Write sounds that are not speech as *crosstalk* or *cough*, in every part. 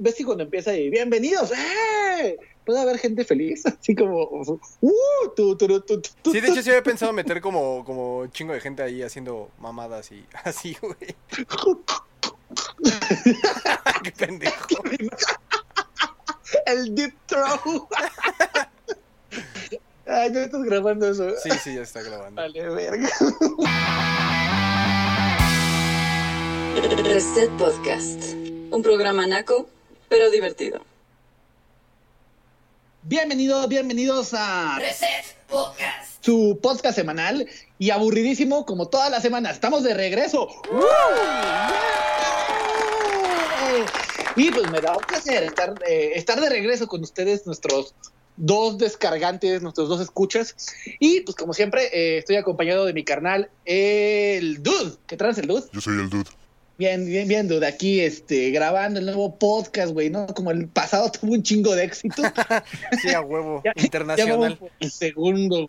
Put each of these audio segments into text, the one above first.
ves que cuando empieza y bienvenidos, ¡eh! Puede haber gente feliz, *laughs* así como, ¡uh! Tu, tu, tu, sí, de hecho sí había pensado meter como, como chingo de gente ahí haciendo mamadas y *laughs* así, güey. *laughs* Qué pendejo. El deep throw. Ay, no estás grabando eso. Sí, sí, ya está grabando. Vale, verga. Reset Podcast. Un programa naco, pero divertido. Bienvenidos, bienvenidos a Reset Podcast. Su podcast semanal y aburridísimo como todas las semanas. Estamos de regreso. Y pues me da un placer estar, eh, estar de regreso con ustedes, nuestros dos descargantes, nuestros dos escuchas. Y pues como siempre, eh, estoy acompañado de mi carnal, el Dude. ¿Qué traes el Dude? Yo soy el Dude. Bien, bien, bien, Dude. Aquí este, grabando el nuevo podcast, güey, ¿no? Como el pasado *laughs* tuvo un chingo de éxito. sí, a huevo. Ya- Internacional. ya el segundo.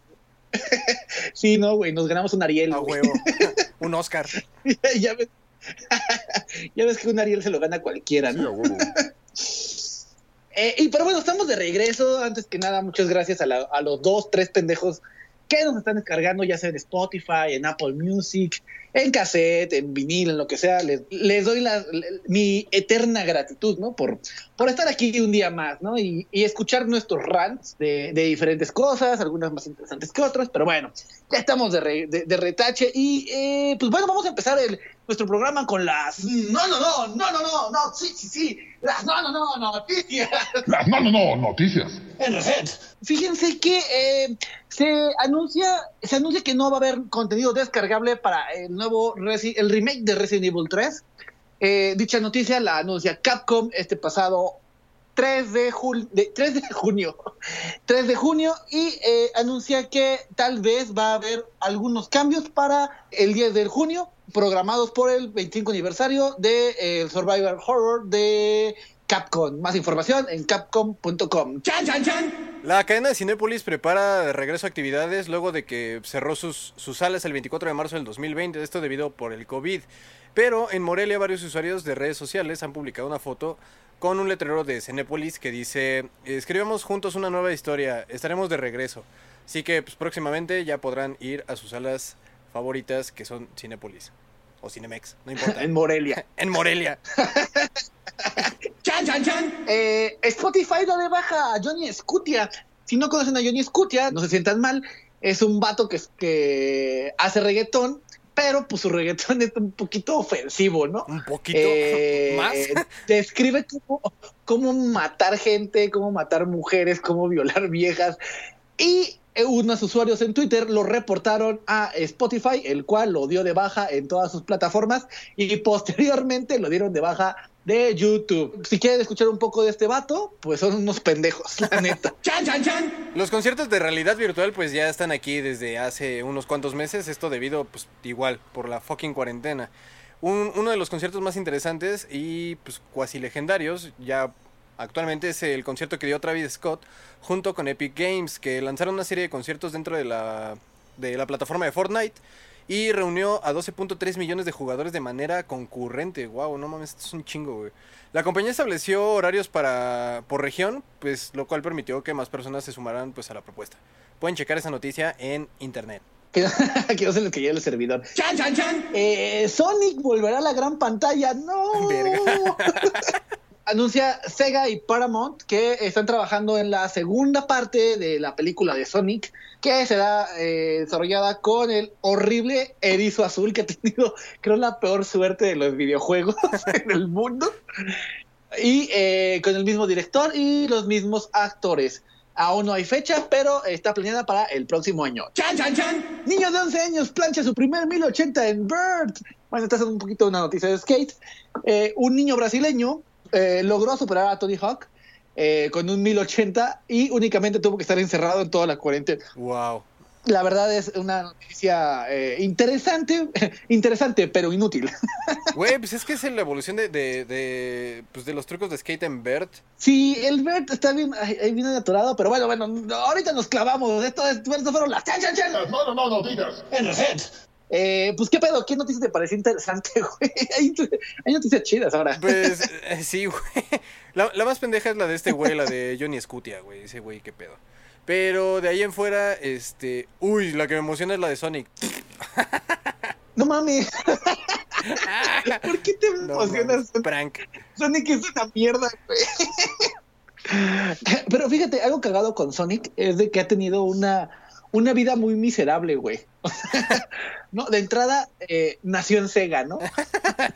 *laughs* sí, no, güey, nos ganamos un Ariel. A huevo. *laughs* Un Oscar. ya, ves, ya ves que un Ariel se lo gana cualquiera, Sí, ¿no? a huevo. Eh, y pero bueno, estamos de regreso. Antes que nada, muchas gracias a, la- a los dos, tres pendejos que nos están descargando, ya sea en Spotify, en Apple Music, en cassette, en vinil, en lo que sea. Les, doy mi eterna gratitud, ¿no? Por, estar aquí un día más, ¿no? Y, escuchar nuestros rants de, diferentes cosas, algunas más interesantes que otras, pero bueno, ya estamos de retache. Y eh, pues bueno, vamos a empezar el, nuestro programa con las. No, no, no, no, no, no, no, sí, sí, sí. Las no, no, no, noticias. Las no, no, no, noticias. En Reset. Fíjense que eh, se anuncia se anuncia que no va a haber contenido descargable para el nuevo Resi- el remake de Resident Evil 3. Eh, dicha noticia la anuncia Capcom este pasado 3 de, jul- de, 3 de junio. 3 de junio y eh, anuncia que tal vez va a haber algunos cambios para el 10 de junio programados por el 25 aniversario de eh, el Survivor Horror de Capcom. Más información en capcom.com. La cadena de Cinépolis prepara de regreso actividades luego de que cerró sus, sus salas el 24 de marzo del 2020, esto debido por el COVID. Pero en Morelia varios usuarios de redes sociales han publicado una foto con un letrero de Cinépolis que dice, escribamos juntos una nueva historia, estaremos de regreso. Así que pues, próximamente ya podrán ir a sus salas favoritas que son Cinépolis o Cinemex, no importa. *laughs* En Morelia. *laughs* en Morelia. *laughs* Eh, Spotify lo de baja a Johnny Scutia. Si no conocen a Johnny Scutia, no se sientan mal. Es un vato que, que hace reggaetón, pero pues su reggaetón es un poquito ofensivo, ¿no? Un poquito Eh, *laughs* más. Describe cómo, cómo matar gente, cómo matar mujeres, cómo violar viejas. Y eh, unos usuarios en Twitter lo reportaron a Spotify, el cual lo dio de baja en todas sus plataformas y posteriormente lo dieron de baja de YouTube. Si quieren escuchar un poco de este vato, pues son unos pendejos, la neta. *laughs* Los conciertos de realidad virtual pues ya están aquí desde hace unos cuantos meses, esto debido pues igual por la fucking cuarentena. Un- uno de los conciertos más interesantes y pues cuasi legendarios ya actualmente es el concierto que dio Travis Scott junto con Epic Games que lanzaron una serie de conciertos dentro de la, de la plataforma de Fortnite y reunió a 12.3 millones de jugadores de manera concurrente. Wow, no mames, esto es un chingo, güey. La compañía estableció horarios para por región, pues lo cual permitió que más personas se sumaran pues a la propuesta. Pueden checar esa noticia en internet. *laughs* Que, que no se les cayó el servidor. Eh, Sonic volverá a la gran pantalla. No. *laughs* Verga. *laughs* Anuncia Sega y Paramount que están trabajando en la segunda parte de la película de Sonic, que será eh, desarrollada con el horrible erizo azul que ha tenido, *laughs* creo, la peor suerte de los videojuegos *laughs* en el mundo. Y eh, con el mismo director y los mismos actores. Aún no hay fecha, pero está planeada para el próximo año. Niño de 11 años plancha su primer 1080 en Bird. Bueno, esta es un poquito una noticia de skate. Eh, un niño brasileño eh, logró superar a Tony Hawk eh, con un 1080 y únicamente tuvo que estar encerrado en toda la cuarentena. Wow. La verdad es una noticia eh, interesante, *laughs* interesante, pero inútil. *laughs* Güey, pues es que es la evolución de, de, de, pues de los trucos de skate en Bert. Sí, el Bird está bien, bien atorado, pero bueno, bueno, no, ahorita nos clavamos. Esto, es- esto fueron las no, no, no. En reset. Eh, pues, ¿qué pedo? ¿Qué noticia te pareció interesante, *laughs* güey? Hay, hay noticias chidas ahora. Pues *laughs* eh, sí, güey. La, la más pendeja es la de este güey, la de Johnny Scutia, güey. Ese güey, qué pedo. Pero de ahí en fuera, este. Uy, la que me emociona es la de Sonic. *laughs* No mames. ¿Por qué te No, emocionas? mames, prank. Sonic es una mierda, güey. Pero fíjate, algo cagado con Sonic es de que ha tenido una, una vida muy miserable, güey. *laughs* No, de entrada eh, nació en Sega, ¿no?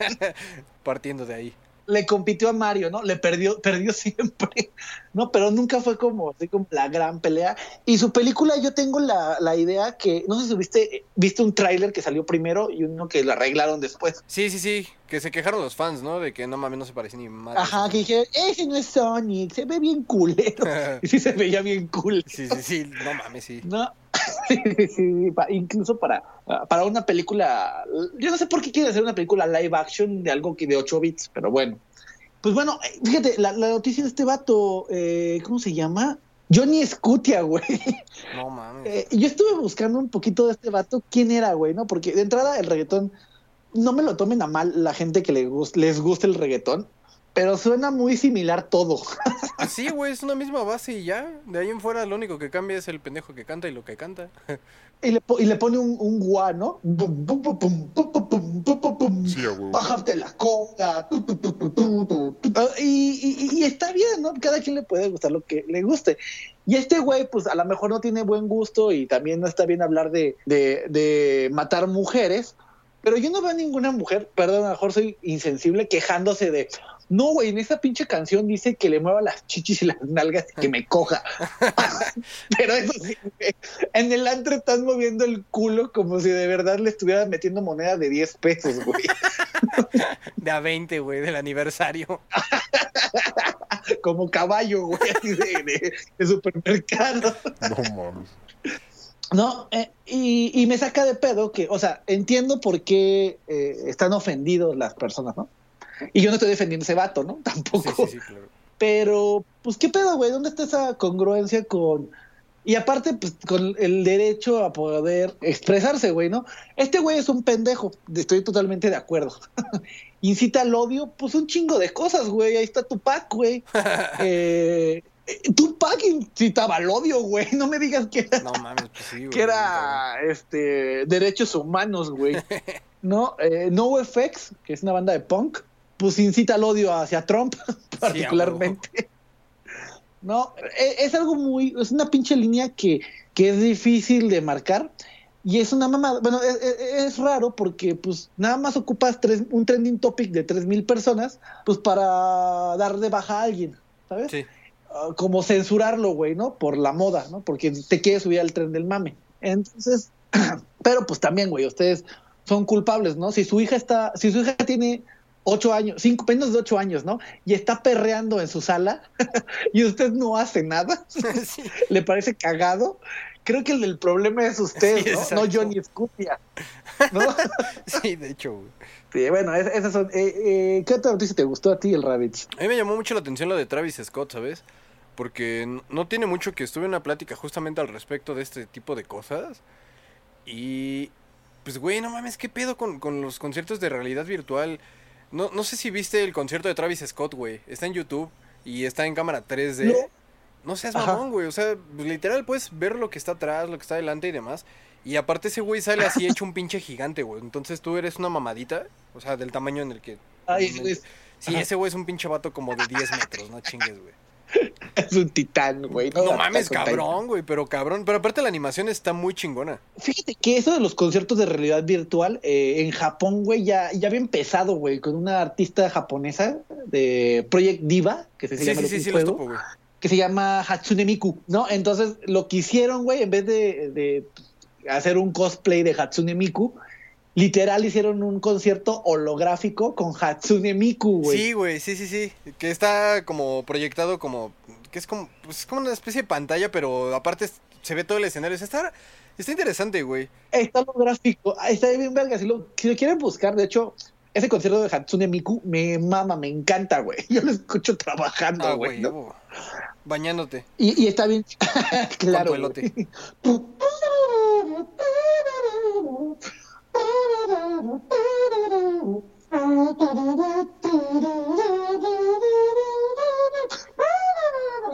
*laughs* Partiendo de ahí. Le compitió a Mario, ¿no? Le perdió, perdió siempre, ¿no? Pero nunca fue como, así como la gran pelea. Y su película, yo tengo la, la idea que, no sé si viste, viste un tráiler que salió primero y uno que lo arreglaron después. Sí, sí, sí. Que se quejaron los fans, ¿no? De que no mames, no se parecía ni madre. Ajá, que dije, ese no es Sonic, se ve bien culero. *laughs* Y sí se veía bien cool. Sí, sí, sí. No mames, sí. No, *laughs* incluso para, para una película, yo no sé por qué quieren hacer una película live action de algo que de 8 bits, pero bueno. Pues bueno, eh, fíjate, la, la noticia de este vato, eh, ¿cómo se llama? Johnny Scutia, güey. No mames. Eh, yo estuve buscando un poquito de este vato, quién era, güey, ¿no? Porque de entrada el reggaetón, no me lo tomen a mal la gente que le gus- les gusta el reggaetón, pero suena muy similar todo. *laughs* Sí, güey, es una misma base y ya. De ahí en fuera lo único que cambia es el pendejo que canta y lo que canta. *laughs* Y le, po y le pone un, un gua, ¿no? Sí, Bájate la conga. Ah, y, y, y, está bien, ¿no? Cada quien le puede gustar lo que le guste. Y este güey, pues a lo mejor no tiene buen gusto y también no está bien hablar de, de, de matar mujeres. Pero yo no veo a ninguna mujer, perdón, a lo mejor soy insensible, quejándose de, no, güey, en esa pinche canción dice que le mueva las chichis y las nalgas y que me coja. *laughs* Pero eso sí, güey, en el antro están moviendo el culo como si de verdad le estuvieran metiendo moneda de 10 pesos, güey. *laughs* De a 20, güey, del aniversario. *laughs* Como caballo, güey, así de, de- de supermercado. No mames. No, eh, y, y me saca de pedo que, o sea, entiendo por qué eh, están ofendidos las personas, ¿no? Y yo no estoy defendiendo ese vato, ¿no? *laughs* Sí, Tampoco. sí, sí, claro. Pero, pues, ¿qué pedo, güey? ¿Dónde está esa congruencia con... Y aparte, pues, con el derecho a poder expresarse, güey, ¿no? Este güey es un pendejo, estoy totalmente de acuerdo. *laughs* Incita al odio, pues un chingo de cosas, güey. Ahí está Tupac, güey. *laughs* eh, Tupac incitaba al odio, güey. No me digas que era No mames, pues sí, güey. que era este derechos humanos, güey. No, eh, NoFX, que es una banda de punk, pues incita al odio hacia Trump, *laughs* particularmente. no, e- es, algo muy, es una pinche línea que, que es difícil de marcar. Y es una mamada, bueno, es, es- es raro porque pues nada más ocupas tres, un trending topic de 3.000 personas, pues para dar de baja a alguien, ¿sabes? Sí. Ah, como censurarlo, güey, ¿no? Por la moda, ¿no? Porque te quiere subir al tren del mame. Entonces, *clears throat* pero pues también, güey, ustedes son culpables, ¿no? Si su hija está, si su hija tiene ocho años, cinco, menos de ocho años, ¿no? Y está perreando en su sala *laughs* y usted no hace nada, *laughs* Sí. le parece cagado. Creo que el del problema es usted, Sí, ¿no? No Johnny Scutia, ¿no? *laughs* Sí, de hecho, güey. sí, bueno, es- esas son. eh, eh, ¿Qué otra noticia te gustó a ti, el Rabbits? A mí me llamó mucho la atención la de Travis Scott, ¿sabes? Porque no tiene mucho que estuve en una plática justamente al respecto de este tipo de cosas. Y pues, güey, no mames, ¿qué pedo con, con los conciertos de realidad virtual? No, no sé si viste el concierto de Travis Scott, güey. Está en YouTube y está en cámara 3D. No. No, seas Ajá. mamón, güey. O sea, pues, literal puedes ver lo que está atrás, lo que está adelante y demás. Y aparte ese güey sale así hecho un pinche gigante, güey. Entonces tú eres una mamadita, o sea, del tamaño en el que... Ay, es, Sí, Ajá. ese güey es un pinche vato como de 10 metros, no chingues, güey. *laughs* es un titán, güey. No, mames, cabrón, güey, pero cabrón. Pero aparte la animación está muy chingona. Fíjate que eso de los conciertos de realidad virtual eh, en Japón, güey, ya, ya había empezado, güey, con una artista japonesa de Project Diva, que se Sí, llama sí, sí, juego, topo, güey. que se llama Hatsune Miku, ¿no? Entonces, lo que hicieron, güey, en vez de, de hacer un cosplay de Hatsune Miku, literal hicieron un concierto holográfico con Hatsune Miku, güey. Sí, güey, sí, sí, sí. Que está como proyectado como... Que es como, pues, es como una especie de pantalla, pero aparte se ve todo el escenario. Está, está interesante, güey. Está holográfico, ah, está bien verga. Si lo, si lo quieren buscar, de hecho, ese concierto de Hatsune Miku me mama, me encanta, güey. *laughs* Yo lo escucho trabajando, Ah, güey. Bañándote. y, y está bien, *laughs* claro. Con tu elote. *laughs*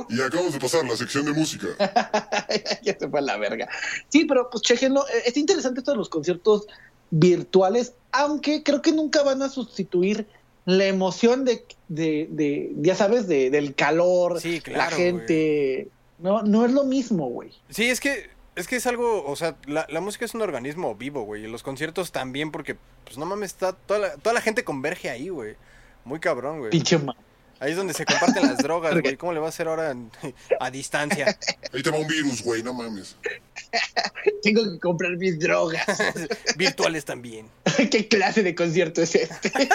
Y acabamos de pasar la sección de música. *laughs* ya se fue a la verga. Sí, pero pues chequenlo. Eh, está interesante esto de los conciertos virtuales, aunque creo que nunca van a sustituir la emoción de, de, de ya sabes, de, del calor, sí, claro, la gente. No, no es lo mismo, güey. Sí, es que es que es algo, o sea, la, la música es un organismo vivo, güey, y los conciertos también porque pues no mames, está toda la, toda la gente converge ahí, güey. Muy cabrón, güey. Pinche Ahí es donde se comparten las drogas, güey. ¿Cómo le va a hacer ahora en- a distancia? Ahí te va un virus, güey, no mames. Tengo que comprar mis drogas. *laughs* Virtuales también. *laughs* ¿Qué clase de concierto es este? *laughs*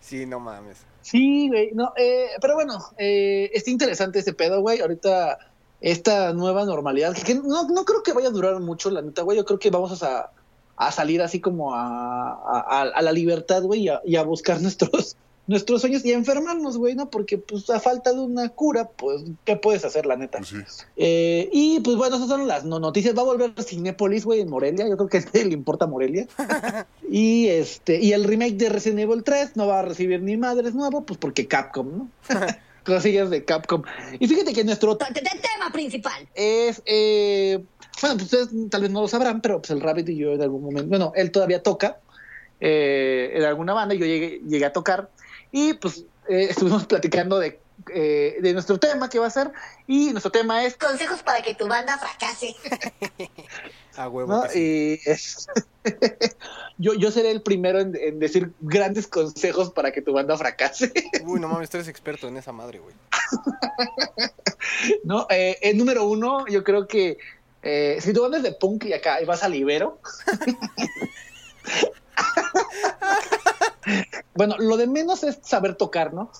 Sí, no mames. Sí, güey, no, eh, pero bueno, eh, está interesante ese pedo, güey. Ahorita esta nueva normalidad, que no, no creo que vaya a durar mucho, la neta, güey. Yo creo que vamos a, a salir así como a, a, a la libertad, güey, y a, y a buscar *laughs* nuestros nuestros sueños y a enfermarnos, güey, ¿no? Porque pues a falta de una cura, pues, ¿qué puedes hacer, la neta? Pues sí. Eh, y pues bueno, esas son las no- noticias. Va a volver Cinépolis, güey, en Morelia. Yo creo que a nadie le importa Morelia. *laughs* y este, y el remake de Resident Evil 3 no va a recibir ni madres nuevo, pues porque Capcom, ¿no? *laughs* Cosillas de Capcom. Y fíjate que nuestro Tema principal. es, eh, bueno, pues ustedes tal vez no lo sabrán, pero pues el Rabbit y yo en algún momento, bueno, él todavía toca eh, en alguna banda y yo llegué, llegué a tocar y pues eh, estuvimos *laughs* platicando de, eh, de nuestro tema que va a ser y nuestro tema es Consejos para que tu banda fracase. *laughs* A huevo. ¿no? que sí. Y es- *laughs* yo, yo seré el primero en, en decir grandes consejos para que tu banda fracase, *laughs* Uy, no mames, tú eres experto en esa madre, güey. ¿no? Eh, el número uno, yo creo que eh, si tu banda es de punk y acá y vas al Ibero, *laughs* bueno, lo de menos es saber tocar, ¿no?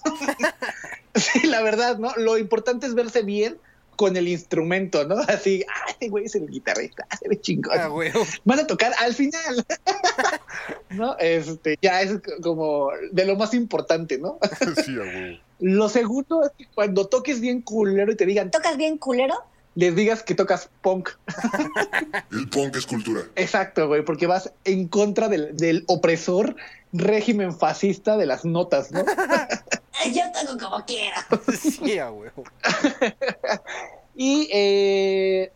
sí, la verdad, ¿no? Lo importante es verse bien con el instrumento, ¿no? *laughs* Así, ah, este güey es el guitarrista, *laughs* se ve chingón. A huevo. van a tocar al final. *laughs* ¿No? Este, ya es como de lo más importante, ¿no? sí, huevo. Lo segundo es que cuando toques bien culero y te digan, ¿Tocas bien culero? les digas que tocas punk. El punk es cultura. Exacto, güey, porque vas en contra del, del opresor régimen fascista de las notas, ¿no? Yo toco como quiera. *laughs* Sí, a huevo. *laughs* Y, eh,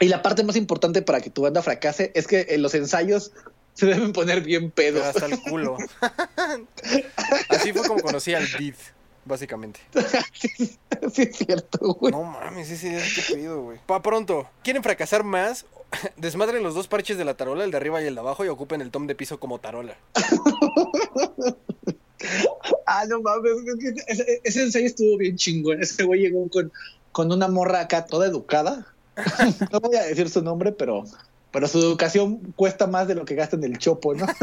y la parte más importante para que tu banda fracase es que en los ensayos se deben poner bien Pero pedos. hasta el culo. *laughs* Así fue como conocí al Beat, básicamente. sí, sí es cierto, güey. No mames, ese día qué pedo, güey. Pa' pronto. ¿Quieren fracasar más? Desmadren los dos parches de la tarola, el de arriba y el de abajo, y ocupen el tom de piso como tarola. Ah, no mames, ese, ese ensayo estuvo bien chingón. Ese güey llegó con, con una morra acá toda educada. *laughs* no voy a decir su nombre, pero, pero su educación cuesta más de lo que gasta en el chopo, ¿no? *laughs*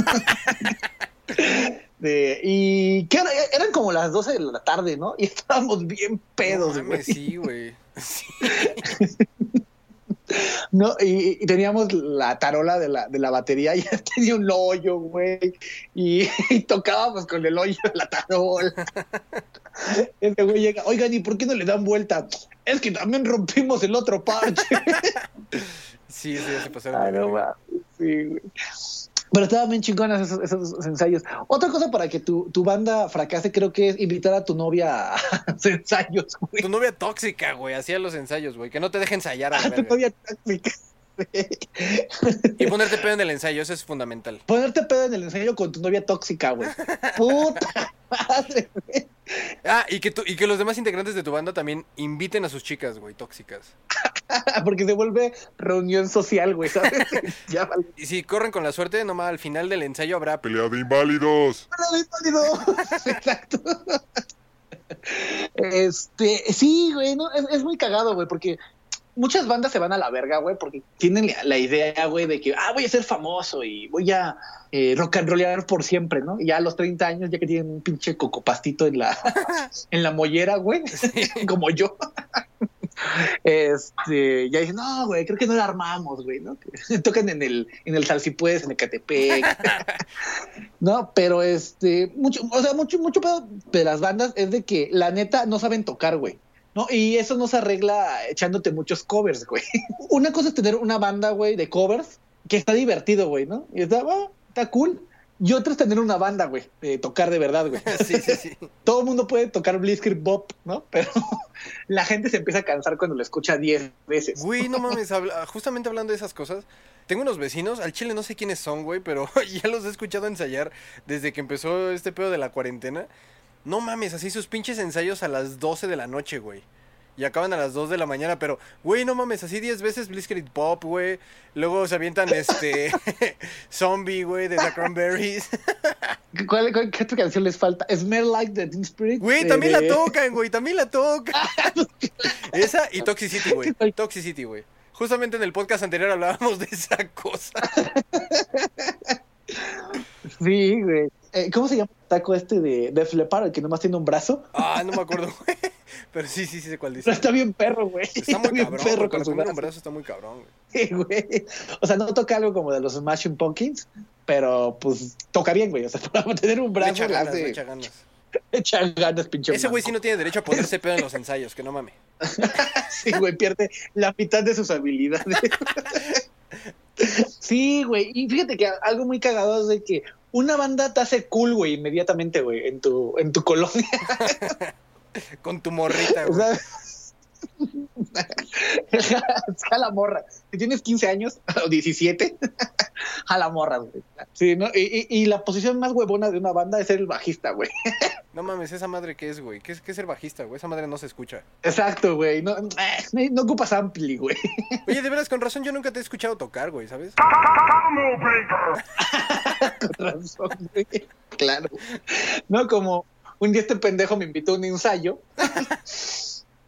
De- y que era- eran como las 12 de la tarde, ¿no? Y estábamos bien pedos, güey. sí, güey. Sí. *laughs* ¿no? Y, y teníamos la tarola de la, de la batería y *laughs* tenía un hoyo, güey. Y, y tocábamos con el hoyo de la tarola. *laughs* Este güey llega, oigan, ¿y por qué no le dan vuelta? Es que también rompimos el otro parche. *laughs* Sí, sí, se pasaron. De no sí, güey. Pero estaban bien chingonas esos, esos ensayos. Otra cosa para que tu, tu banda fracase, creo que es invitar a tu novia a *laughs* los ensayos, güey. Tu novia tóxica, güey, hacía los ensayos, güey. Que no te deje ensayar a la tu novia tóxica. Y ponerte pedo en el ensayo, eso es fundamental. Ponerte pedo en el ensayo con tu novia tóxica, güey. *laughs* Puta madre, güey. Ah, y que, tú, y que los demás integrantes de tu banda también inviten a sus chicas, güey, tóxicas. *laughs* Porque se vuelve reunión social, güey, ¿sabes? *laughs* ya vale. Y si corren con la suerte, nomás al final del ensayo habrá... Pelea de inválidos. Órale, válido. *laughs* Exacto. Este, sí, güey, no, es, es muy cagado, güey, porque muchas bandas se van a la verga, güey, porque tienen la, idea, güey, de que, ah, voy a ser famoso y voy a eh, rock and rollear por siempre, ¿no? Y ya a los 30 años, ya que tienen un pinche cocopastito en la, *laughs* en la mollera, güey, *laughs* como yo. *laughs* Este, ya dicen, no, güey, creo que no la armamos, güey, ¿no? Tocan en el, en el Salsipuedes, en Ecatepec. no, pero este, mucho, o sea, mucho, mucho pedo de las bandas es de que la neta no saben tocar, güey. ¿No? Y eso no se arregla echándote muchos covers, güey. *laughs* Una cosa es tener una banda, güey, de covers, que está divertido, güey, ¿no? Y está, ah, está cool. Y otra es tener una banda, güey, de tocar de verdad, güey. *laughs* Sí, sí, sí. *laughs* Todo el mundo puede tocar Blitzkrieg Bop, ¿no? Pero la gente se empieza a cansar cuando lo escucha 10 veces. Güey, no mames, habla- justamente hablando de esas cosas, tengo unos vecinos, al chile no sé quiénes son, güey, pero ya los he escuchado ensayar desde que empezó este pedo de la cuarentena. No mames, así sus pinches ensayos a las 12 de la noche, güey. Y acaban a las 2 de la mañana, pero, güey, no mames, así 10 veces Blitzkrieg Pop, güey. Luego se avientan *laughs* este *laughs* Zombie, güey, de The Cranberries. *laughs* ¿Cuál, cuál- qué otra canción les falta? Smell Like the Teen Spirit. Güey, eh, también la tocan, güey, también la tocan. Esa y Toxicity, güey. Toxicity, güey. Justamente en el podcast anterior hablábamos de esa cosa. Sí, güey. Eh, ¿Cómo se llama el taco este de Def Leppard, el que nomás tiene un brazo? Ah, no me acuerdo, güey. *laughs* Pero sí, sí, sí sé cuál Pero dice. está bien perro, güey. Está muy bien cabrón, perro güey, con su brazo. un brazo está muy cabrón, güey. *laughs* Sí, güey. O sea, no toca algo como de los Smashing Pumpkins, pero pues toca bien, güey. O sea, *laughs* para tener un brazo echa ganas, hace- echa ganas. echa ganas, pinche. Ese güey sí no tiene derecho a ponerse pedo en los ensayos, que no mames. Sí, güey, pierde la mitad de sus habilidades. Sí, güey. Y fíjate que algo muy cagado es de que una banda te hace cool, güey, inmediatamente, güey, en tu, en tu colonia. *laughs* Con tu morrita, O güey. *laughs* sea, jala morra. Si tienes 15 años *laughs* o 17, jala *laughs* morra, güey. Sí, ¿no? Y, y- y la posición más huevona de una banda es ser el bajista, güey. No mames, esa madre que es, güey. ¿Qué es, qué es ser bajista, güey? Esa madre no se escucha. Exacto, güey. No, eh, no ocupas ampli, güey. Oye, de veras, con razón yo nunca te he escuchado tocar, güey, ¿sabes? Con razón, güey. Claro. No, como un día este pendejo me invitó a un ensayo.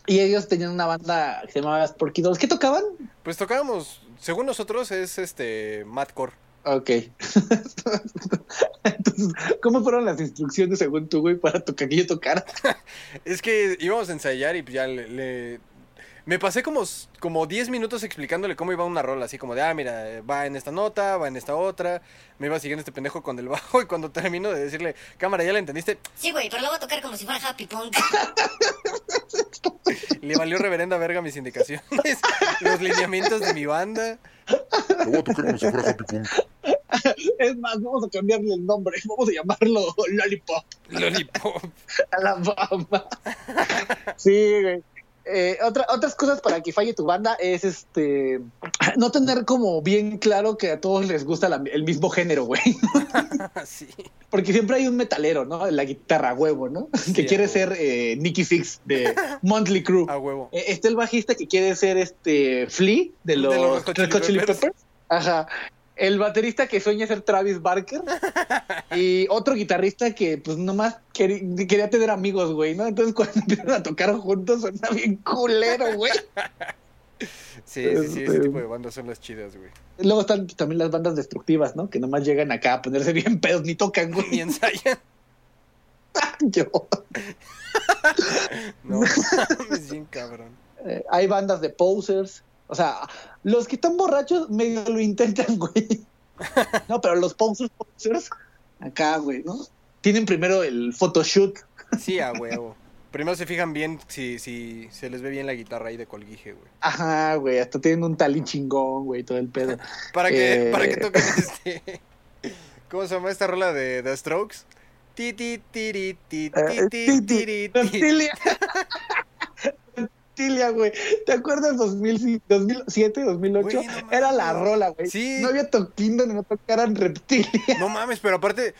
Y ellos tenían una banda que se llamaba Sporky Dolls. ¿Qué tocaban? Pues tocábamos, según nosotros, es este Madcore. Ok. *laughs* Entonces, ¿cómo fueron las instrucciones según tú, güey, para tocar que yo tocara? *laughs* Es que íbamos a ensayar y pues ya le... le- Me pasé como, como 10 minutos explicándole cómo iba una rola, así como de, ah, mira, eh, va en esta nota, va en esta otra. Me iba siguiendo este pendejo con el bajo *laughs* y cuando termino de decirle, cámara, ¿ya la entendiste? Sí, güey, pero lo voy a tocar como si fuera Happy Punk. *laughs* Le valió reverenda verga mis indicaciones, *laughs* los lineamientos de mi banda. Lo voy a tocar como si fuera Happy Punk. Es más, vamos a cambiarle el nombre. Vamos a llamarlo Lollipop Lollipop. a la bamba. Sí, güey. Eh, otra, otras cosas para que falle tu banda es este *clears throat* no tener como bien claro que a todos les gusta la- el mismo género, güey. *laughs* *laughs* sí. Porque siempre hay un metalero, ¿no? La guitarra huevo, ¿no? Sí, que quiere ser eh, Nicky Six de *laughs* Monthly Crew. A huevo. Eh, Está el bajista que quiere ser este Flea de los, los Red Hot Red Hot Chili Chili Peppers. Peppers. Ajá. El baterista que sueña ser Travis Barker. *laughs* y otro guitarrista que pues nomás queri- quería tener amigos, güey, ¿no? Entonces cuando *laughs* empiezan a tocar juntos suena bien culero, güey. Sí, sí, sí, ese Este- tipo de bandas son las chidas, güey. Luego están también las bandas destructivas, ¿no? Que nomás llegan acá a ponerse bien pedos, ni tocan, *laughs* Ni güey. ensayan. Yo. No, mames, bien cabrón. Eh, hay bandas de posers. O sea, los que están borrachos medio lo intentan, *laughs* güey. No, pero los posers, acá, güey, ¿no? Tienen primero el photoshoot. Sí, a huevo. Primero se fijan bien si, si se les ve bien la guitarra ahí de colguije, güey. Ajá, güey, hasta tienen un tali chingón, güey, todo el pedo. *laughs* Para que, Eh. para que toquen este. *laughs* ¿Cómo se llama esta rola de The Strokes? Ti, ti, tiri, ti, ti, Eh, ti, ti, ti. Reptilia. Güey. ¿Te acuerdas 2000 2007, 2008? Güey, no. Era la rola, güey. Sí. No había toquín donde no tocaran Reptilia. No mames, pero aparte,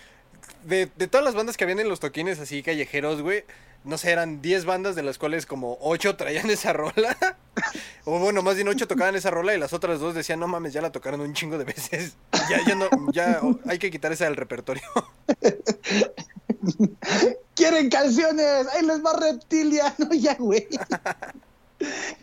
de, de todas las bandas que habían en los toquines así callejeros, güey, no sé, eran 10 bandas de las cuales como 8 traían esa rola. *laughs* O bueno, más bien 8 tocaban esa rola y las otras dos decían, no mames, ya la tocaron un chingo de veces. *laughs* Ya, ya no, ya oh, hay que quitar esa del repertorio. *laughs* quieren canciones, ahí les va Reptilia, no ya, güey.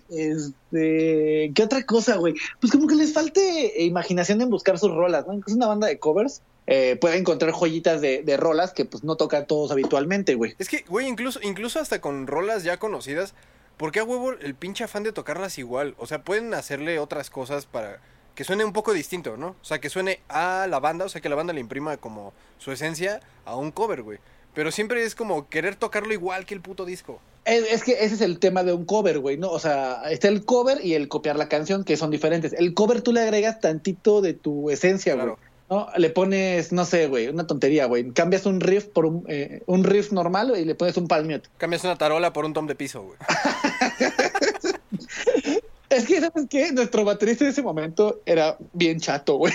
Este, ¿qué otra cosa, güey? Pues como que les falte imaginación en buscar sus rolas, ¿no? Es una banda de covers, eh, puede encontrar joyitas de, rolas que pues no tocan todos habitualmente, güey. Es que, güey, incluso, incluso hasta con rolas ya conocidas, ¿por qué a huevo el pinche afán de tocarlas igual? O sea, pueden hacerle otras cosas para que suene un poco distinto, ¿no? O sea, que suene a la banda, o sea, que la banda le imprima como su esencia a un cover, güey. Pero siempre es como querer tocarlo igual que el puto disco. Es, es que ese es el tema de un cover, güey, ¿no? O sea, está el cover y el copiar la canción, que son diferentes. El cover tú le agregas tantito de tu esencia, güey. ¿no? Le pones, no sé, güey, una tontería, güey. Cambias un riff por un, eh, un riff normal y le pones un palmiote. Cambias una tarola por un tom de piso, güey. *laughs* Es que, ¿sabes qué? Nuestro baterista en ese momento era bien chato, güey.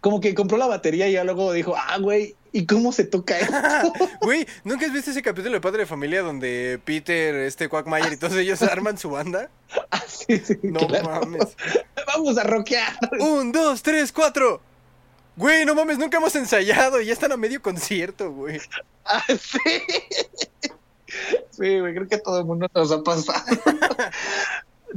Como que compró la batería y ya luego dijo, ah, güey, ¿y cómo se toca esto? *laughs* Güey, ¿nunca has visto ese capítulo de Padre de Familia donde Peter, este Quackmayer y todos ellos arman su banda? *laughs* Ah, sí, sí, No claro. mames. *laughs* Vamos a rockear. Un, dos, tres, cuatro. Güey, no mames, nunca hemos ensayado y ya están a medio concierto, güey. Ah, sí. Sí, güey, creo que a todo el mundo nos ha pasado.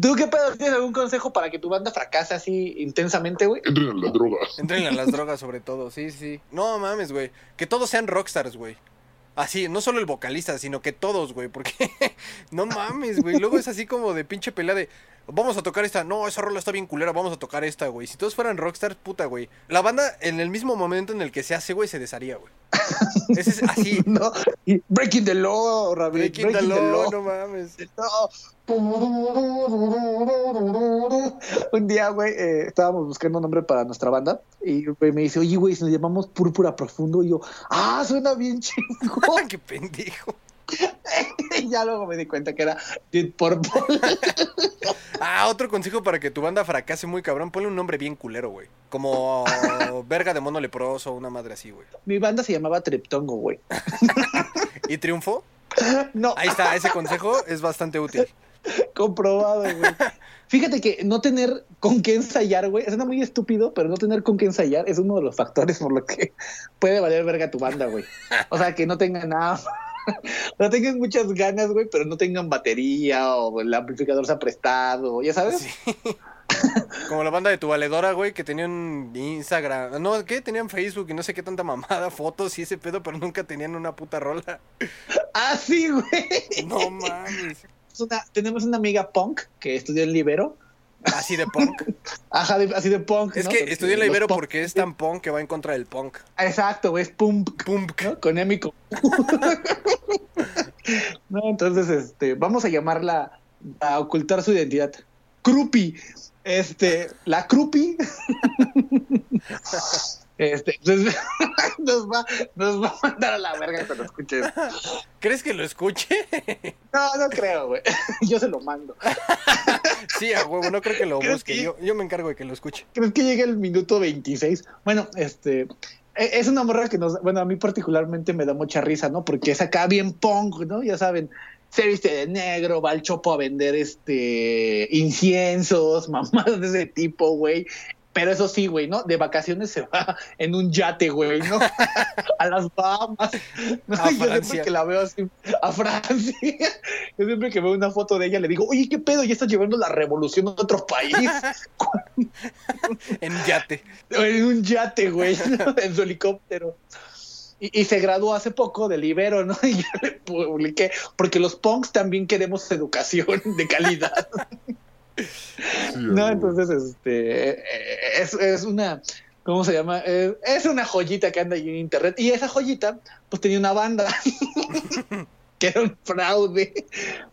¿Tú qué pedo? ¿Tienes algún consejo para que tu banda fracase así intensamente, güey? Entren a la droga. Entren a las *laughs* drogas sobre todo, sí, sí. No mames, güey. Que todos sean rockstars, güey. Así, no solo el vocalista, sino que todos, güey. Porque *laughs* no mames, güey. Luego es así como de pinche pelea de. Vamos a tocar esta. No, esa rola está bien culera. Vamos a tocar esta, güey. Si todos fueran rockstars, puta, güey. La banda, en el mismo momento en el que se hace, güey, se desharía, güey. Ese es así. *laughs* No, Breaking the Law, Rabbit. Breaking the law, no mames. No. Un día, güey, eh, estábamos buscando un nombre para nuestra banda y güey, me dice, oye, güey, si nos llamamos Púrpura Profundo, y yo, ah, suena bien *laughs* chingón. Qué pendejo. *laughs* ya luego me di cuenta que era Dead Purple. *laughs* Ah, otro consejo para que tu banda fracase muy cabrón. Ponle un nombre bien culero, güey. Como *laughs* verga de mono leproso o una madre así, güey. Mi banda se llamaba Treptongo, güey. ¿Y triunfó? No, Ahí está, ese consejo es bastante útil. comprobado, güey. Fíjate que no tener con qué ensayar, güey, suena muy estúpido, pero no tener con qué ensayar es uno de los factores por lo que puede valer verga tu banda, güey. O sea, que no tengan nada, *laughs* no tengan muchas ganas, güey, pero no tengan batería o el amplificador se ha prestado, ya sabes. Sí. *laughs* Como la banda de tu valedora, güey, que tenían Instagram. No, ¿qué? Tenían Facebook y no sé qué tanta mamada, fotos y ese pedo, pero nunca tenían una puta rola. *laughs* Ah, sí, güey. No mames. Una- tenemos una amiga punk que estudió en Libero. Así de punk. *laughs* Ajá, de- así de punk. Es ¿no? que estudié en la Ibero porque es tan punk que va en contra del punk. Exacto, güey, es punk. Punk. ¿no? Con *laughs* No, entonces, este, vamos a llamarla a ocultar su identidad. Crupi. Este, la Crupi. *laughs* Este, entonces, nos va, nos va a mandar a la verga cuando escuche. ¿Crees que lo escuche? No, no creo, güey. Yo se lo mando. Sí, a huevo, no creo que lo ¿Crees busque. que- Yo, yo me encargo de que lo escuche. ¿Crees que llegue el minuto 26? Bueno, este, e- es una morra que nos, bueno, a mí particularmente me da mucha risa, ¿no? Porque es acá bien punk, ¿no? Ya saben, se viste de negro, va al chopo a vender este inciensos, *laughs* mamadas de ese tipo, güey. Pero eso sí, güey, ¿no? De vacaciones se va en un yate, güey, ¿no? *laughs* a las Bahamas. ¿no? A Yo siempre Francia. que la veo así, a Francia. *laughs* Yo siempre que veo una foto de ella le digo, oye, ¿qué pedo? ¿Ya estás llevando la revolución a otro país? *laughs* En yate. En un yate, güey, ¿no? en su helicóptero. Y, y se graduó hace poco del Ibero, ¿no? Y yo le publiqué, porque los punks también queremos educación de calidad, ¿no? Entonces, este, eh, es, es una, ¿cómo se llama? Eh, es una joyita que anda ahí en internet. Y esa joyita, pues tenía una banda. *laughs* que era un fraude,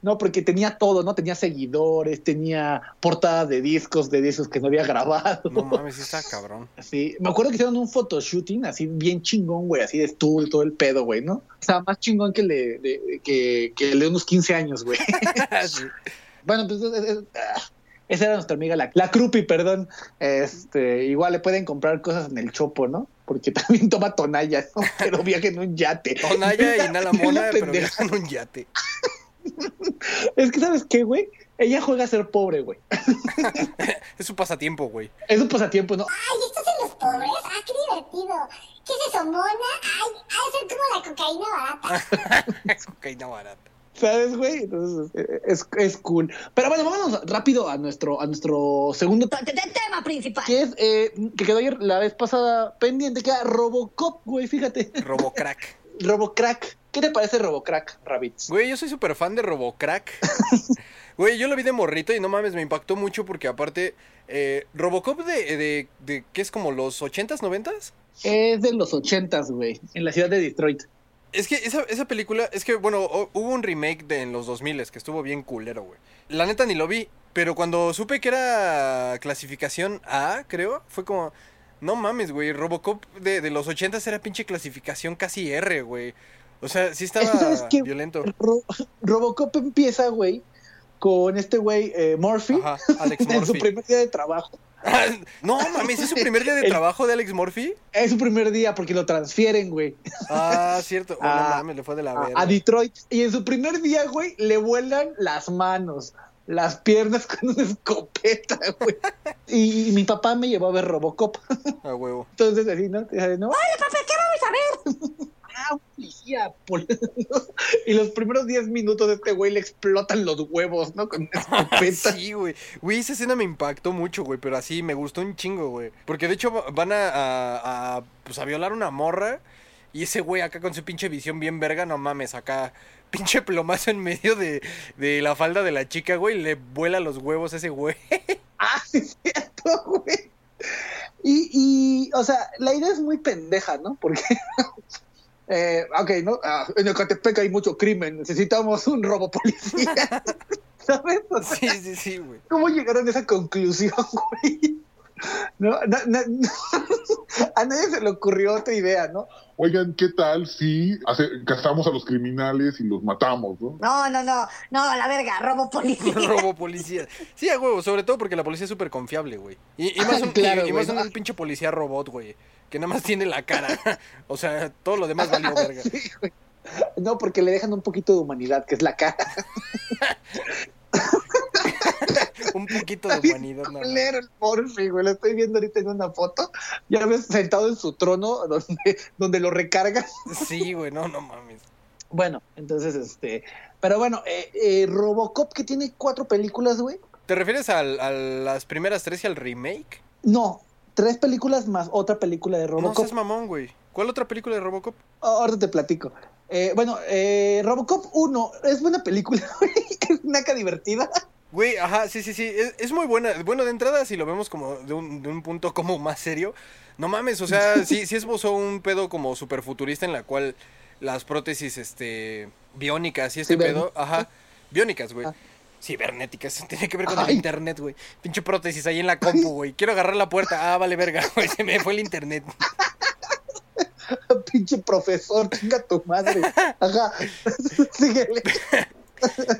¿no? Porque tenía todo, ¿no? Tenía seguidores, tenía portadas de discos, de discos que no había grabado. No mames, está cabrón. *laughs* Sí, me acuerdo que hicieron un photoshooting así bien chingón, güey, así de estudio, todo el pedo, güey, ¿no? O sea, más chingón que le de, que, que el de unos 15 años, güey. *laughs* Sí. Bueno, pues es- es- ah, esa era nuestra amiga, la, la Crupi, perdón. Este, igual le pueden comprar cosas en el chopo, ¿no? Porque *laughs* también toma tonalla, ¿no? Pero viaja en un yate. Tonaya y la Mona, pero viaja en un yate. *laughs* Es que, ¿sabes qué, güey? Ella juega a ser pobre, güey. *laughs* Es su pasatiempo, güey. Es un pasatiempo, ¿no? Ay, ¿estás en los pobres? Ah, qué divertido. ¿Qué es eso, mona? Ay, ha de ser como la cocaína barata. Cocaína barata. ¿Sabes, güey? Entonces, es, es cool. Pero bueno, vámonos rápido a nuestro, a nuestro segundo Te- te- Tema principal. que es eh, que quedó ayer la vez pasada pendiente, que era Robocop, güey, fíjate. Robocrack. *laughs* Robocrack. ¿Qué te parece Robocrack, Rabbits? Güey, yo soy súper fan de Robocrack. *laughs* Güey, yo lo vi de morrito y no mames, me impactó mucho porque aparte, eh, Robocop de, de, de, ¿qué es como los 80s, 90s? Es de los ochentas, güey, en la ciudad de Detroit. Es que esa, esa película, es que bueno, hubo un remake de en los 2000 que estuvo bien culero, güey. La neta ni lo vi, pero cuando supe que era clasificación A, creo, fue como, No mames, güey. Robocop de, de los 80 era pinche clasificación casi R, güey. O sea, sí estaba *laughs* violento. Ro- Robocop empieza, güey, con este güey eh, Murphy Ajá, Alex *laughs* en su Murphy. primer día de trabajo. *laughs* no mames, ¿es su primer día de *laughs* El- trabajo de Alex Murphy? Es su primer día porque lo transfieren, güey, Ah, cierto. Oh, no Ah, mames, le fue de la a, verga. a Detroit. Y en su primer día, güey, le vuelan las manos, las piernas *laughs* con una escopeta, güey. Y, y mi papá me llevó a ver Robocop. A huevo. Entonces, así, ¿no? Y ¿no? ¡Oye, papá, ¿qué vamos a ver? Ah, un policía. pol- *laughs* y los primeros 10 minutos de este güey le explotan los huevos, ¿no? Con una *laughs* escopeta. Sí, güey. Güey, esa escena me impactó mucho, güey. Pero así, me gustó un chingo, güey. Porque de hecho va- van a, a, a, pues, a violar una morra. Y ese güey acá con su pinche visión bien verga, no mames, acá. *laughs* Pinche plomazo en medio de, de la falda de la chica, güey. Le vuela los huevos a ese güey. Ah, sí, es cierto, güey. Y, y, o sea, la idea es muy pendeja, ¿no? Porque, eh, ok, ¿no? Ah, en Ecatepec hay mucho crimen, necesitamos un robo policía. *laughs* ¿Sabes? O sea, Sí, sí, sí, güey. ¿Cómo llegaron a esa conclusión, güey? No, na- na- *laughs* a nadie se le ocurrió otra idea, ¿no? Oigan, ¿qué tal si hace- cazamos a los criminales y los matamos, no? No, no, no, no, a la verga, robo policía. *laughs* Robo policía. Sí, a huevo, sobre todo porque la policía es súper confiable, güey. Y, y más un, Claro, y- más un pinche policía robot, güey. Que nada más tiene la cara. *laughs* O sea, todo lo demás valió verga. Sí, güey. No, porque le dejan un poquito de humanidad, que es la cara. Un poquito de humanidad, nada culero el Morphy, güey. Lo estoy viendo ahorita en una foto. Ya ves sentado en su trono *laughs* donde, donde lo recarga. Sí, güey, no, no mames. Bueno, entonces, este. Pero bueno, eh, eh, Robocop, que tiene cuatro películas, güey. ¿Te refieres al- a, las primeras tres y al remake? No, tres películas más otra película de No Robocop. seas mamón, güey. ¿Cuál otra película de Robocop? Ahora te platico. Eh, bueno, eh, Robocop 1 es buena película, *laughs* güey. Es una divertida. Güey, ajá, sí, sí, sí. Es, es muy buena. Bueno, de entrada, si lo vemos como de un, de un punto como más serio. No mames, o sea, *laughs* sí, sí esbozó un pedo como super futurista en la cual las prótesis, este, biónicas y este Ciber- pedo, ajá, biónicas, güey. Ah. Cibernéticas, *laughs* tiene que ver con el internet, güey. Pinche prótesis ahí en la compu, *laughs* güey. Quiero agarrar la puerta. Ah, vale, verga, güey. Se me fue el internet. Pinche profesor, chinga tu madre. Ajá. Síguele.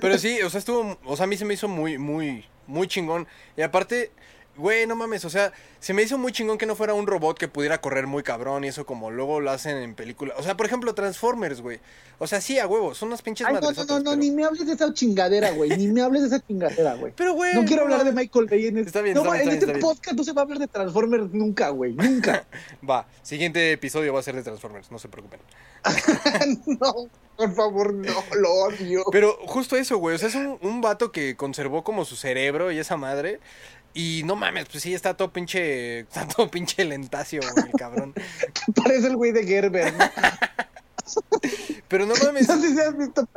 Pero sí, o sea, estuvo, o sea, a mí se me hizo muy, muy, muy chingón. Y aparte, güey, no mames, o sea, se me hizo muy chingón que no fuera un robot que pudiera correr muy cabrón y eso como luego lo hacen en películas. O sea, por ejemplo, Transformers, güey. O sea, sí, a huevo, son unas pinches Ay, no, no, no, no, pero- ni me hables de esa chingadera, güey. Ni me hables de esa chingadera, güey. Pero, güey. No quiero hablar de. Michael Bay en este, Está bien, no, está bien, en está este bien, está bien. podcast no se va a hablar de Transformers nunca, güey. Nunca. *laughs* Va, siguiente episodio va a ser de Transformers, no se preocupen. *laughs* no, por favor, no, lo odio. Pero justo eso, güey. O sea, es un, un vato que conservó como su cerebro y esa madre. Y no mames, pues sí, está todo pinche. Está todo pinche lentacio, güey, el cabrón. *laughs* Parece el güey de Gerber, ¿no? *laughs* Pero no mames, No sé si has visto.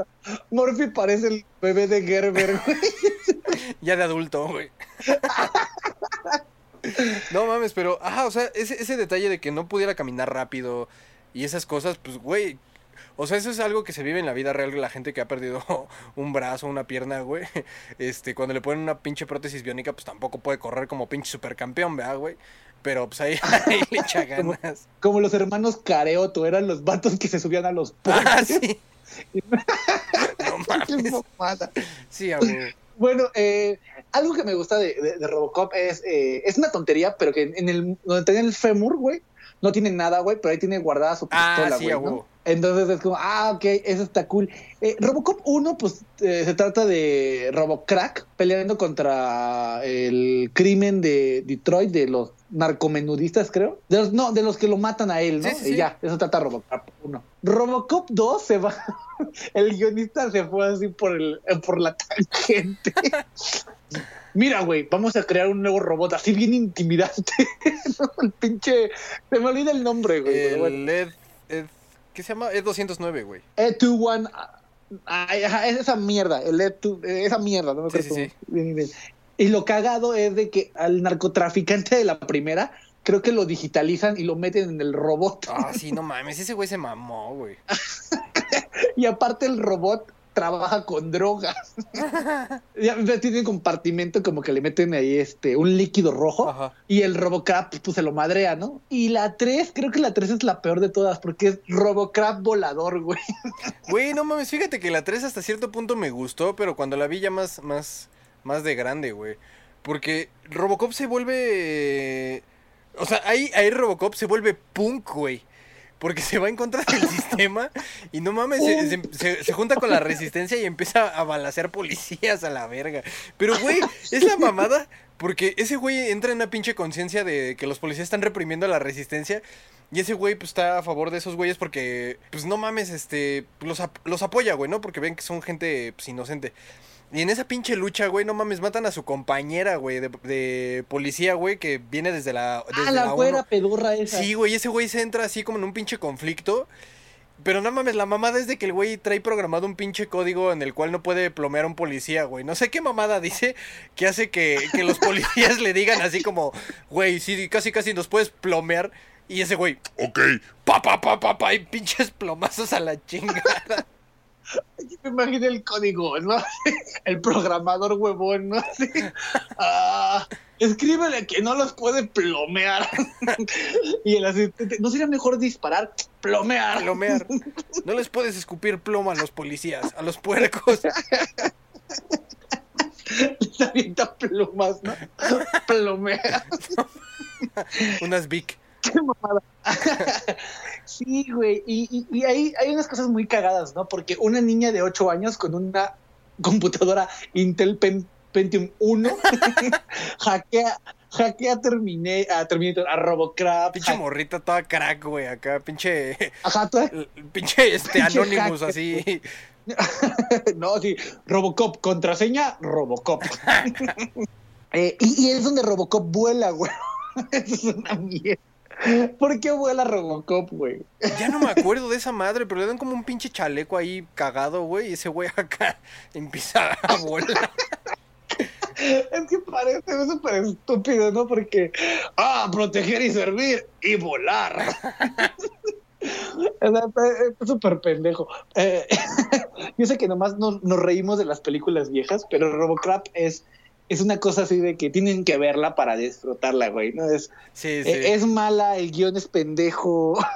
Morphy parece el bebé de Gerber, güey. *laughs* ya de adulto, güey. No mames, pero, ajá, o sea, ese, ese detalle de que no pudiera caminar rápido y esas cosas, pues, güey. O sea, eso es algo que se vive en la vida real, la gente que ha perdido *laughs* un brazo, una pierna, güey. Este, cuando le ponen una pinche prótesis biónica, pues tampoco puede correr como pinche supercampeón, ¿verdad, güey? Pero pues ahí, *laughs* ahí le echa *laughs* ganas. Como los hermanos Careoto, eran los vatos que se subían a los Ah, puentes. sí. No mames. Sí, a huevo. Bueno, eh, algo que me gusta de, de- de Robocop es, eh, es una tontería, pero que en el, donde tenía el fémur, güey, no tiene nada, güey, pero ahí tiene guardada su Ah, pistola, güey. Entonces es como, ah, ok, eso está cool. Eh, Robocop 1, pues eh, se trata de Robocrack peleando contra el crimen de Detroit, de los narcomenudistas, creo. De los, no, de los que lo matan a él, ¿no? Sí, sí, y ya, eso trata Robocop 1. Robocop 2 se va. *laughs* el guionista se fue así por, el, por la tangente. *laughs* Mira, güey, vamos a crear un nuevo robot así bien intimidante. *laughs* el pinche. Se me olvida el nombre, güey. pero bueno. El Ed, Ed- ¿Qué se llama? Ed 209, güey. E21. ay, ajá, es esa mierda, el E2, esa mierda, no me Sí, acuerdo sí, sí. bien. Y lo cagado es de que al narcotraficante de la primera, creo que lo digitalizan y lo meten en el robot. Ah, *laughs* sí, no mames, ese güey se mamó, güey. *laughs* Y aparte el robot trabaja con drogas. *laughs* ya tiene un compartimento como que le meten ahí este un líquido rojo Ajá. y el Robocrab pues se lo madrea, ¿no? Y la 3, creo que la 3 es la peor de todas porque es Robocrab volador, güey. *laughs* Güey, no mames, fíjate que la 3 hasta cierto punto me gustó, pero cuando la vi ya más, más, más de grande, güey. Porque Robocop se vuelve... O sea, ahí, ahí Robocop se vuelve punk, güey. Porque se va en contra del *laughs* sistema y no mames, se, se- se- se junta con la resistencia y empieza a balacear policías a la verga. Pero, güey, es la mamada porque ese güey entra en una pinche conciencia de que los policías están reprimiendo a la resistencia y ese güey pues está a favor de esos güeyes porque, pues no mames, este, los, los apoya, güey, ¿no? Porque ven que son gente pues, inocente. Y en esa pinche lucha, güey, no mames, matan a su compañera, güey, de, de policía, güey, que viene desde la... Desde ah, la güera pedorra esa. Sí, güey, ese güey se entra así como en un pinche conflicto. Pero no mames, la mamada es de que el güey trae programado un pinche código en el cual no puede plomear a un policía, güey. No sé qué mamada dice que hace que, que los *laughs* policías le digan así como, güey, sí, casi casi nos puedes plomear. Y ese güey, Ok, pa, pa, pa, pa, pa, y pinches plomazos a la chingada. *laughs* Me imagino el código, ¿no? *laughs* El programador huevón, ¿no? Así, ah, escríbele que no los puede plomear. *laughs* Y el asistente, ¿no sería mejor disparar? Plomear. Plomear. *laughs* No les puedes escupir plomo a los policías, a los puercos. Les avienta plumas, ¿no? Plomea. Unas Vic. Qué mamada. *laughs* Sí, güey. Y, y, y ahí hay unas cosas muy cagadas, ¿no? Porque una niña de 8 años con una computadora Intel Pen- Pentium 1 *laughs* hackea, hackea a, Termine- a Terminator, a Robocrap. Pinche morrita toda crack, güey, acá, pinche... Ajá, toda- Pinche este Pinche Anonymous hacker, así. *laughs* no, sí, Robocop, contraseña, Robocop. Eh, y, y es donde Robocop vuela, güey. Eso es una mierda. *laughs* ¿Por qué vuela Robocop, güey? Ya no me acuerdo de esa madre, pero le dan como un pinche chaleco ahí cagado, güey, y ese güey acá *laughs* empieza a volar. *laughs* Es que parece súper estúpido, ¿no? Porque, ah, proteger y servir y volar. Es súper pendejo. Eh, yo sé que nomás nos, nos reímos de las películas viejas, pero Robocrap es, es una cosa así de que tienen que verla para disfrutarla, güey, ¿no? Es, Sí, sí. eh, es mala, el guion es pendejo. *laughs*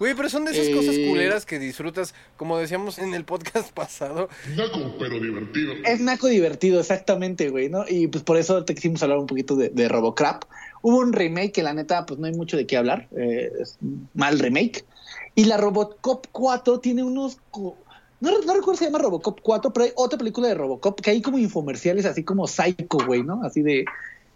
Güey, pero son de esas cosas Eh. culeras que disfrutas, como decíamos en el podcast *laughs* pasado. naco, pero divertido. Es naco divertido, exactamente, güey, ¿no? Y pues por eso te quisimos hablar un poquito de, de Robocrap. Hubo un remake que la neta, pues no hay mucho de qué hablar. eh, es un mal remake. Y la Robocop 4 tiene unos... No, no recuerdo si se llama Robocop 4, pero hay otra película de Robocop que hay como infomerciales así como Psycho, güey, ¿no? Así de...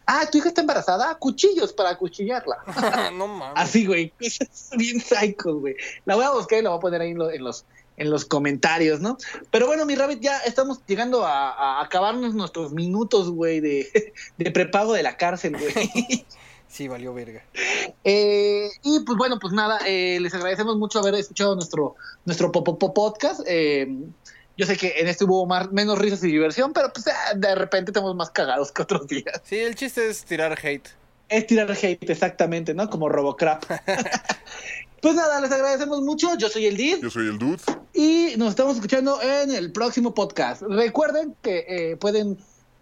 Ah, tu hija está embarazada, cuchillos para acuchillarla. *laughs* no mames. Así, güey. *laughs* Bien psycho, güey. La voy a buscar y la voy a poner ahí en, lo- en los en los comentarios, ¿no? Pero bueno, mi Rabbit, ya estamos llegando a, a acabarnos nuestros minutos, güey, de, *laughs* de prepago de la cárcel, güey. Sí, valió verga. Eh, y pues bueno, pues nada, eh, les agradecemos mucho haber escuchado nuestro, nuestro Popopo podcast. Eh, yo sé que en este hubo más, menos risas y diversión, pero pues ah, de repente estamos más cagados que otros días. Sí, el chiste es tirar hate. Es tirar hate, exactamente, ¿no? Como Robocrap. *laughs* pues nada, les agradecemos mucho. Yo soy el Did. Yo soy el Dude. Y nos estamos escuchando en el próximo podcast. Recuerden que eh, pueden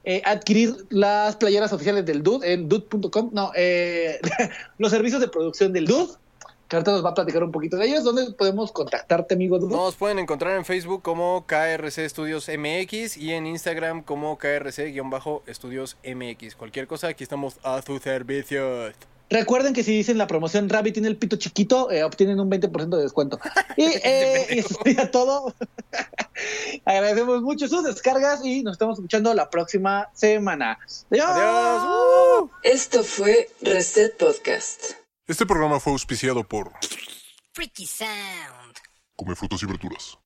eh, adquirir las playeras oficiales del Dude en dude.com. No, eh, *laughs* los servicios de producción del Dude. Que ahorita nos va a platicar un poquito de ellos. ¿Dónde podemos contactarte, amigo Dude? Nos pueden encontrar en Facebook como KRC Estudios MX y en Instagram como KRC-Estudios MX. Cualquier cosa, aquí estamos a su servicio. Recuerden que si dicen la promoción Rabbit tiene el pito chiquito, eh, obtienen un 20% de descuento. *laughs* Y, eh, y *laughs* eso sería todo. *laughs* Agradecemos mucho sus descargas y nos estamos escuchando la próxima semana. Adiós. Adiós. ¡Uh! Esto fue Reset Podcast. Este programa fue auspiciado por Freaky Sound. Come Frutas y Verduras.